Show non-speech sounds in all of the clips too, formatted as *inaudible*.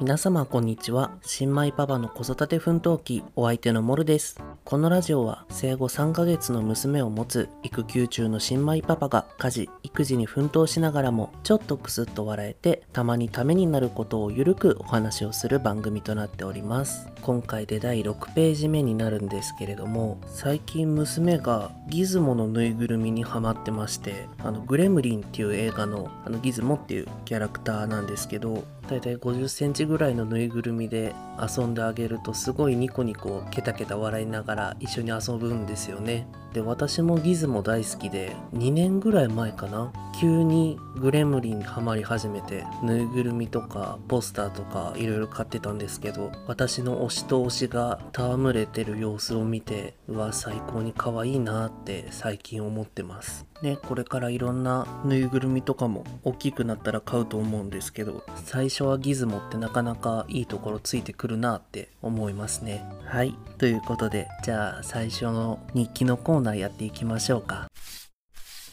皆様こんにちは。新米パパの子育て奮闘記お相手のモルです。このラジオは生後3ヶ月の娘を持つ育休中の新米パパが家事育児に奮闘しながらもちょっとクスッと笑えてたまにためになることをゆるくお話をする番組となっております。今回で第6ページ目になるんですけれども最近娘がギズモのぬいぐるみにハマってましてあのグレムリンっていう映画のあのギズモっていうキャラクターなんですけどだいたい50センチぐらいのぬいぐるみで遊んであげるとすごいニコニコケタケタ笑いながらら一緒に遊ぶんですよね。で私もギズモ大好きで2年ぐらい前かな。急にグレムリンにハマり始めてぬいぐるみとかポスターとかいろいろ買ってたんですけど私の推しと推しが戯れてる様子を見てうわ最高に可愛いなって最近思ってます。ねこれからいろんなぬいぐるみとかも大きくなったら買うと思うんですけど最初はギズモってなかなかいいところついてくるなって思いますね。はい。ということでじゃあ最初の日記のコーナーやっていきましょうか。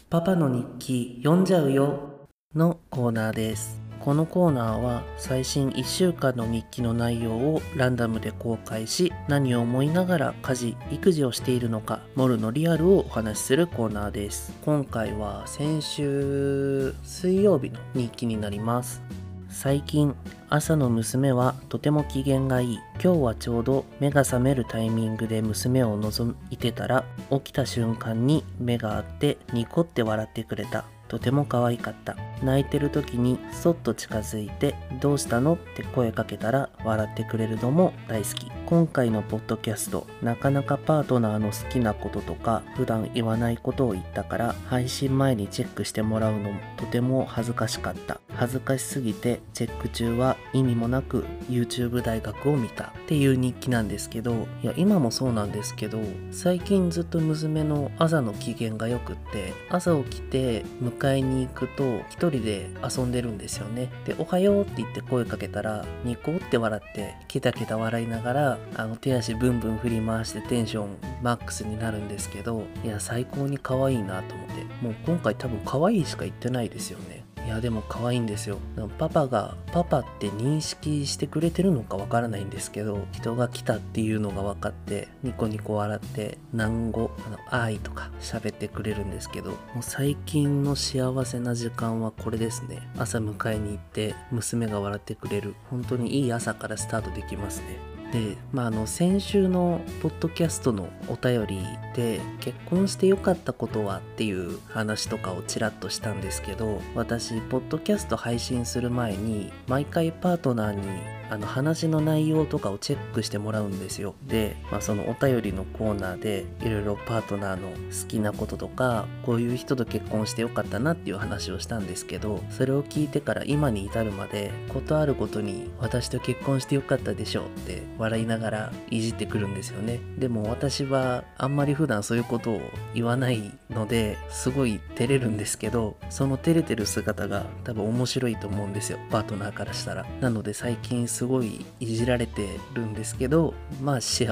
パパの日記読んじゃうよのコーナーです。このコーナーは最新1週間の日記の内容をランダムで公開し何を思いながら家事育児をしているのかモルのリアルをお話しするコーナーです。今回は先週水曜日の日記になります。最近朝の娘はとても機嫌がいい。今日はちょうど目が覚めるタイミングで娘を覗いてたら起きた瞬間に目があってニコって笑ってくれた。とても可愛かった泣いてる時にそっと近づいて「どうしたの?」って声かけたら笑ってくれるのも大好き今回のポッドキャストなかなかパートナーの好きなこととか普段言わないことを言ったから配信前にチェックしてもらうのもとても恥ずかしかった。恥ずかしすぎてチェック中は意味もなく YouTube 大学を見た。っていう日記なんですけどいや今もそうなんですけど最近ずっと娘の朝の機嫌が良くって朝起きて迎えに行くと一人で遊んでるんですよね。でおはようって言って声かけたらニコって笑ってケタケタ笑いながらあの手足ブンブン振り回してテンションマックスになるんですけどいや最高に可愛いなと思って。もう今回多分可愛いしか言ってないですよね。いやでも可愛いんですよ。パパがパパって認識してくれてるのかわからないんですけど人が来たっていうのが分かってニコニコ笑って南語あの愛とか喋ってくれるんですけどもう最近の幸せな時間はこれですね。朝迎えに行って娘が笑ってくれる。本当にいい朝からスタートできますね。で、まあ、あの先週のポッドキャストのお便りで結婚してよかったことはっていう話とかをちらっとしたんですけど私ポッドキャスト配信する前に毎回パートナーにあの話の内容とかをチェックしてもらうんですよ。で、まあ、そのお便りのコーナーでいろいろパートナーの好きなこととかこういう人と結婚してよかったなっていう話をしたんですけどそれを聞いてから今に至るまでことあるごとに私と結婚してよかったでしょうって笑いながらいじってくるんですよね。でも私はあんまり普段そういうことを言わないのですごい照れるんですけどその照れてる姿が多分面白いと思うんですよ。パートナーからしたら。なので最近すすごいいじられてるんですけどまあ幸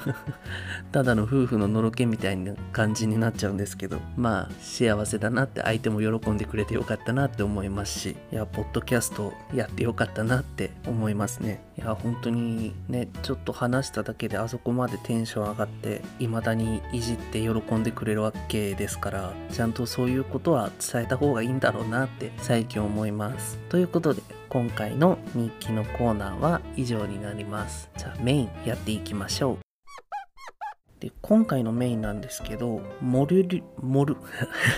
*laughs* ただの夫婦ののろけみたいな感じになっちゃうんですけどまあ幸せだなって相手も喜んでくれてよかったなって思いますしいやポッドキャストやってよかったなって思いますね。いや本当にねちょっと話しただけであそこまでテンション上がって未だにいじって喜んでくれるわけですからちゃんとそういうことは伝えた方がいいんだろうなって最近思います。ということで今回の日記のコーナーは以上になります。じゃあメインやっていきましょう。で今回のメインなんですけどモルリモル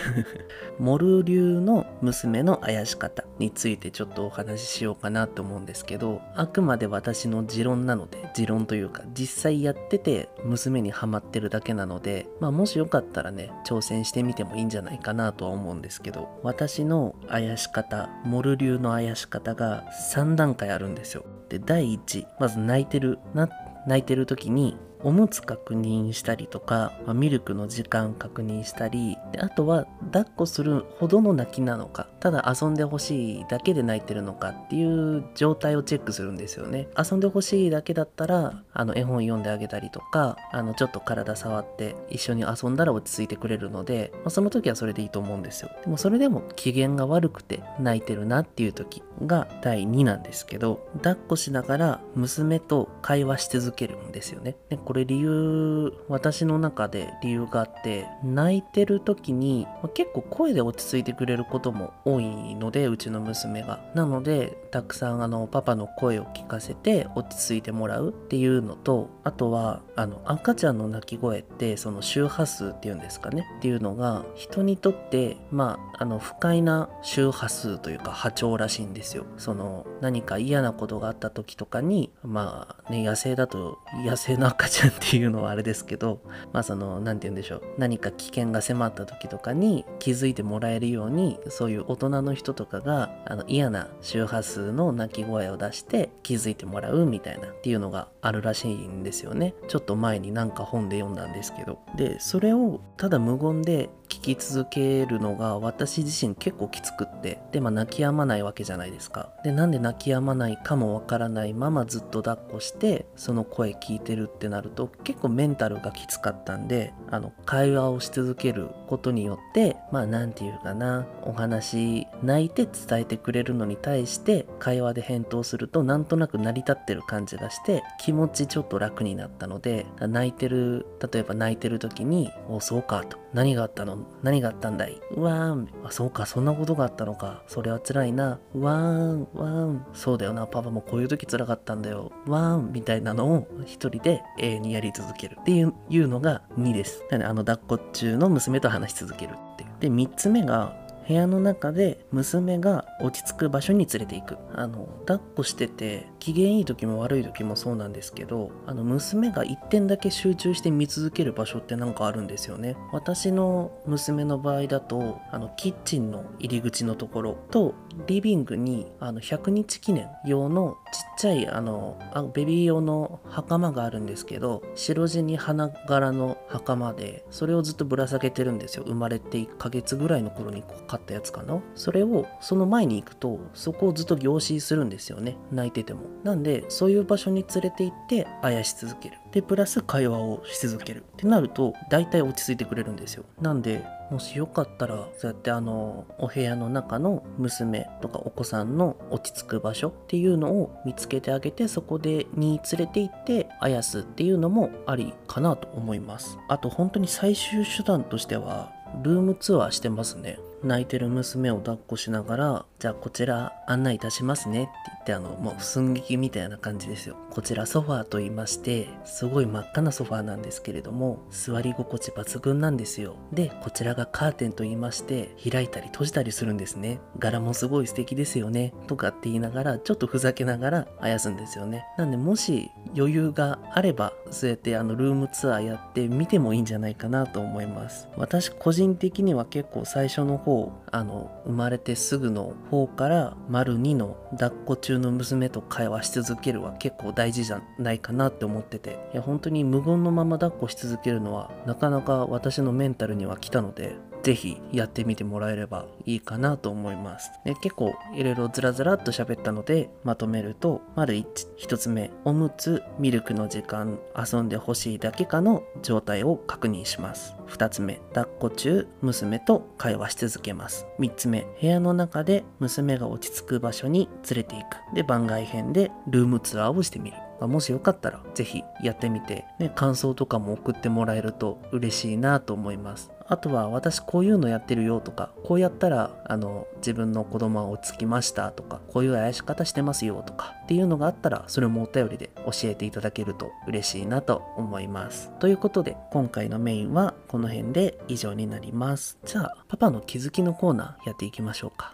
*laughs* モル流の娘のあやし方についてちょっとお話ししようかなと思うんですけどあくまで私の持論なので持論というか実際やってて娘にハマってるだけなのでまあもしよかったらね挑戦してみてもいいんじゃないかなとは思うんですけど私のあやし方モル流のあやし方が3段階あるんですよ。で第1まず泣いてるな泣いてる時におむつ確認したりとか、まあ、ミルクの時間確認したりであとは抱っこするほどの泣きなのかただ遊んでほしいだけで泣いてるのかっていう状態をチェックするんですよね。遊んでほしいだけだったらあの絵本読んであげたりとかあのちょっと体触って一緒に遊んだら落ち着いてくれるので、まあ、その時はそれでいいと思うんですよ。でもそれでも機嫌が悪くて泣いてるなっていう時が第2なんですけど抱っこしながら娘と会話し続けるんですよね。でここれ理由私の中で理由があって泣いてる時に、結構声で落ち着いてくれることも多いのでうちの娘が。なのでたくさんあのパパの声を聞かせて落ち着いてもらうっていうのとあとはあの赤ちゃんの泣き声ってその周波数っていうんですかねっていうのが人にとってまああの不快な周波数というか波長らしいんですよ。その何か嫌なことがあった時とかにまあね野生だと野生の赤ちゃんっていうのはあれですけど *laughs* まあその何て言うんでしょう。何か危険が迫った時とかに気づいてもらえるようにそういう大人の人とかがあの嫌な周波数の鳴き声を出して気づいてもらうみたいなっていうのがあるらしいんですよね。ちょっと前になんか本で読んだんですけど。でそれをただ無言で聞き続けるのが私自身結構きつくって。でまあ泣き止まないわけじゃないですか。でなんで泣き止まないかもわからないままずっと抱っこしてその声聞いてるってなると結構メンタルがきつかったんであの会話をし続けることによってまあ何て言うかなお話泣いて伝えてくれるのに対して会話で返答するとなんとなく成り立ってる感じがして気持ちちょっと楽になったので泣いてる例えば泣いてる時に「おそうか」と「何があったの？何があったんだい？うわーん。あそうか。そんなことがあったのか。それは辛いな。うわーん。わーん。そうだよな。パパもこういう時辛かったんだよ。わーん。みたいなのを一人で永遠にやり続ける。っていうのが2です。あの抱っこ中の娘と話し続けるっていう。で3つ目が部屋の中で娘が落ち着く場所に連れて行く。あの抱っこしてて機嫌いい時も悪い時もそうなんですけどあの娘が1点だけ集中して見続ける場所ってなんかあるんですよね。私の娘の場合だとあのキッチンの入り口のところとリビングにあの100日記念用のちっちゃいあのあベビー用の袴があるんですけど白地に花柄の袴でそれをずっとぶら下げてるんですよ。生まれて1ヶ月ぐらいの頃に買ったやつかな。それをその前に行くとそこをずっと凝視するんですよね。泣いてても。なんでそういう場所に連れて行ってあやし続ける。でプラス会話をし続ける。ってなると大体落ち着いてくれるんですよ。なんでもしよかったらそうやってあのお部屋の中の娘とかお子さんの落ち着く場所っていうのを見つけてあげてそこでに連れて行ってあやすっていうのもありかなと思います。あと本当に最終手段としてはルームツアーしてますね。泣いてる娘を抱っこしながら、じゃあこちら案内いたしますねって言って、あの、もう寸劇みたいな感じですよ。こちらソファーと言いまして、すごい真っ赤なソファーなんですけれども、座り心地抜群なんですよ。で、こちらがカーテンと言いまして、開いたり閉じたりするんですね。柄もすごい素敵ですよね。とかって言いながら、ちょっとふざけながらあやすんですよね。なんで、もし余裕があれば、そうやってあのルームツアーやってみてもいいんじゃないかなと思います。私個人的には結構最初の方、あの、生まれてすぐの方から丸2の抱っこ中の娘と会話し続けるは結構大事じゃないかなって思ってて、いや本当に無言のまま抱っこし続けるのはなかなか私のメンタルには来たので、ぜひやってみてもらえればいいかなと思います。で結構いろいろずらずらっと喋ったのでまとめると、丸1、1つ目、おむつ、ミルクの時間、遊んでほしいだけかの状態を確認します。2つ目、抱っこ中、娘と会話し続けます。3つ目、部屋の中で娘が落ち着く場所に連れていく。で、番外編でルームツアーをしてみる。まもしよかったらぜひやってみて、ね、感想とかも送ってもらえると嬉しいなと思います。あとは私こういうのやってるよとか、こうやったらあの自分の子供は落ち着きましたとか、こういうあやし方してますよとかっていうのがあったらそれもお便りで教えていただけると嬉しいなと思います。ということで今回のメインはこの辺で以上になります。じゃあパパの気づきのコーナーやっていきましょうか。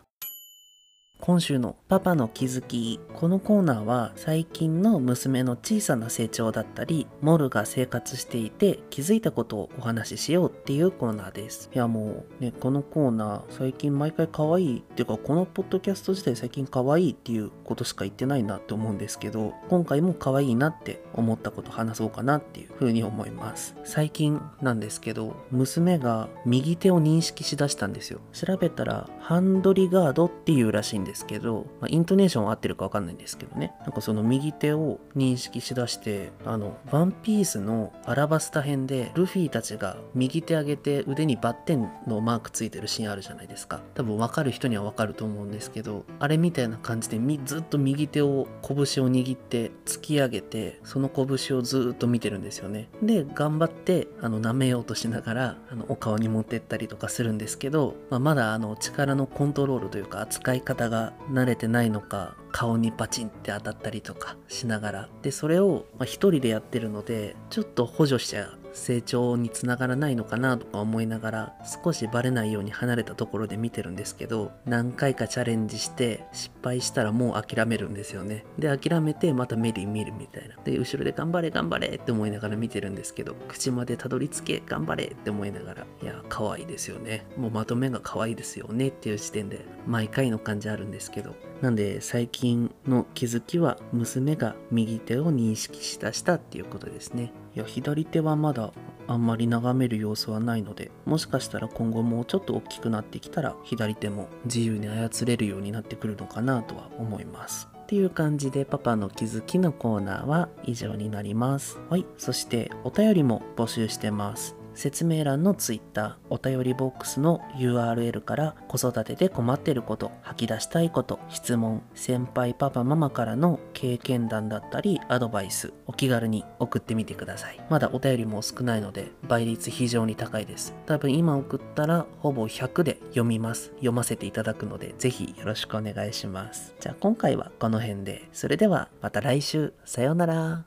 今週のパパの気づきこのコーナーは最近の娘の小さな成長だったりモルが生活していて気づいたことをお話ししようっていうコーナーです。いやもうねこのコーナー最近毎回可愛いっていうかこのポッドキャスト自体最近可愛いっていうことしか言ってないなって思うんですけど今回も可愛いなって思ったこと話そうかなっていうふうに思います。最近なんですけど娘が右手を認識しだしたんですよ。調べたらハンドリガードっていうらしいんですですけど、まあ、イントネーションは合ってるかわかんないんですけどね。なんかその右手を認識しだしてあのワンピースのアラバスタ編でルフィたちが右手上げて腕にバッテンのマークついてるシーンあるじゃないですか。多分分かる人には分かると思うんですけどあれみたいな感じでずっと右手を拳を握って突き上げてその拳をずっと見てるんですよね。で頑張ってあの舐めようとしながらあのお顔に持ってったりとかするんですけど、まあ、まだあの力のコントロールというか扱い方が慣れてないのか顔にパチンって当たったりとかしながら。でそれを一人でやってるのでちょっと補助しちゃう。成長につながらないのかなとか思いながら少しバレないように離れたところで見てるんですけど何回かチャレンジして失敗したらもう諦めるんですよね。で諦めてまた目で見るみたいな。で後ろで頑張れ頑張れって思いながら見てるんですけど口までたどり着け頑張れって思いながらいや可愛いですよね。もうまとめが可愛いですよねっていう時点で毎回の感じあるんですけどなんで最近の気づきは娘が右手を認識しだしたっていうことですね。いや左手はまだあんまり眺める様子はないのでもしかしたら今後もうちょっと大きくなってきたら左手も自由に操れるようになってくるのかなとは思います。っていう感じでパパの気づきのコーナーは以上になります。はい。そしてお便りも募集してます。説明欄の Twitter お便りボックスの URL から子育てで困ってること吐き出したいこと質問先輩パパママからの経験談だったりアドバイスお気軽に送ってみてください。まだお便りも少ないので倍率非常に高いです。多分今送ったらほぼ100で読みます。読ませていただくのでぜひよろしくお願いします。じゃあ今回はこの辺で。それではまた来週。さようなら。